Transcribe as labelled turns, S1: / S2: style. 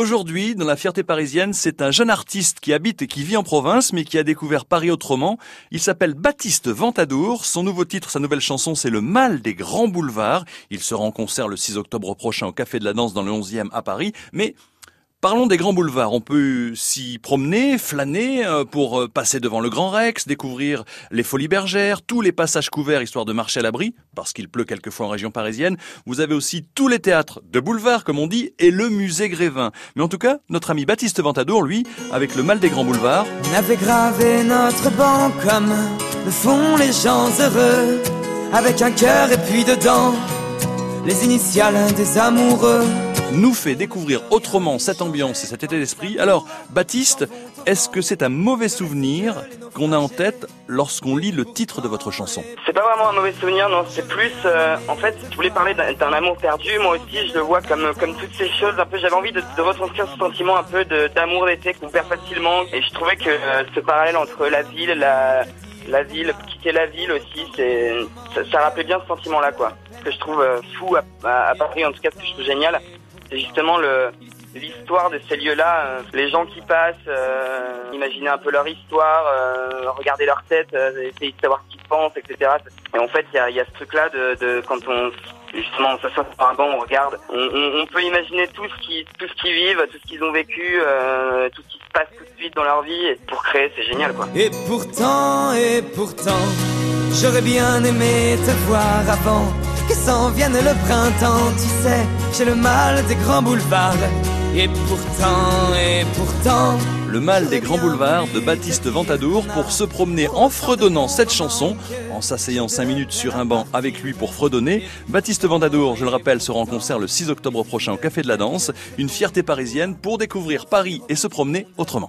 S1: Aujourd'hui, dans la fierté parisienne, c'est un jeune artiste qui habite et qui vit en province, mais qui a découvert Paris autrement. Il s'appelle Baptiste Ventadour. Son nouveau titre, sa nouvelle chanson, c'est Le mal des grands boulevards. Il sera en concert le 6 octobre prochain au Café de la Danse dans le 11e à Paris. Mais Parlons des grands boulevards. On peut s'y promener, flâner euh, pour euh, passer devant le Grand Rex, découvrir les Folies Bergères, tous les passages couverts histoire de marcher à l'abri, parce qu'il pleut quelquefois en région parisienne. Vous avez aussi tous les théâtres de boulevard, comme on dit, et le musée Grévin. Mais en tout cas, notre ami Baptiste Ventadour, lui, avec le mal des grands boulevards.
S2: On avait gravé notre banc comme le font les gens heureux, avec un cœur et puis dedans, les initiales des amoureux
S1: nous fait découvrir autrement cette ambiance et cet état d'esprit. Alors, Baptiste, est-ce que c'est un mauvais souvenir qu'on a en tête lorsqu'on lit le titre de votre chanson?
S3: C'est pas vraiment un mauvais souvenir, non, c'est plus, euh, en fait, je voulais parler d'un amour perdu, moi aussi je le vois comme, comme toutes ces choses, un peu, j'avais envie de, de ressentir ce sentiment un peu d'amour d'été qu'on perd facilement, et je trouvais que euh, ce parallèle entre la ville, la, ville, quitter la ville aussi, ça, rappelait bien ce sentiment-là, quoi. Ce que je trouve euh, fou à, à, à Paris, en tout cas, ce que je trouve génial, c'est justement le l'histoire de ces lieux-là, euh, les gens qui passent, euh, imaginer un peu leur histoire, euh, regarder leur tête, euh, essayer de savoir ce qu'ils pensent, etc. Et en fait, il y a, y ce truc-là de, de, quand on justement on s'assoit sur un banc, on regarde, on, peut imaginer tout ce qui tout ce qu'ils vivent, tout ce qu'ils ont vécu, tout ce qui se passe tout de suite dans leur vie, et pour créer, c'est génial, quoi.
S2: Et pourtant, et pourtant, j'aurais bien aimé te voir avant que s'en vienne le printemps, tu sais, j'ai le mal des grands boulevards. Et pourtant, et pourtant.
S1: Le mal des grands boulevards de Baptiste Ventadour pour se promener en fredonnant cette chanson, en s'asseyant 5 minutes sur un banc avec lui pour fredonner. Baptiste Ventadour, je le rappelle, sera en concert le 6 octobre prochain au Café de la Danse, une fierté parisienne pour découvrir Paris et se promener autrement.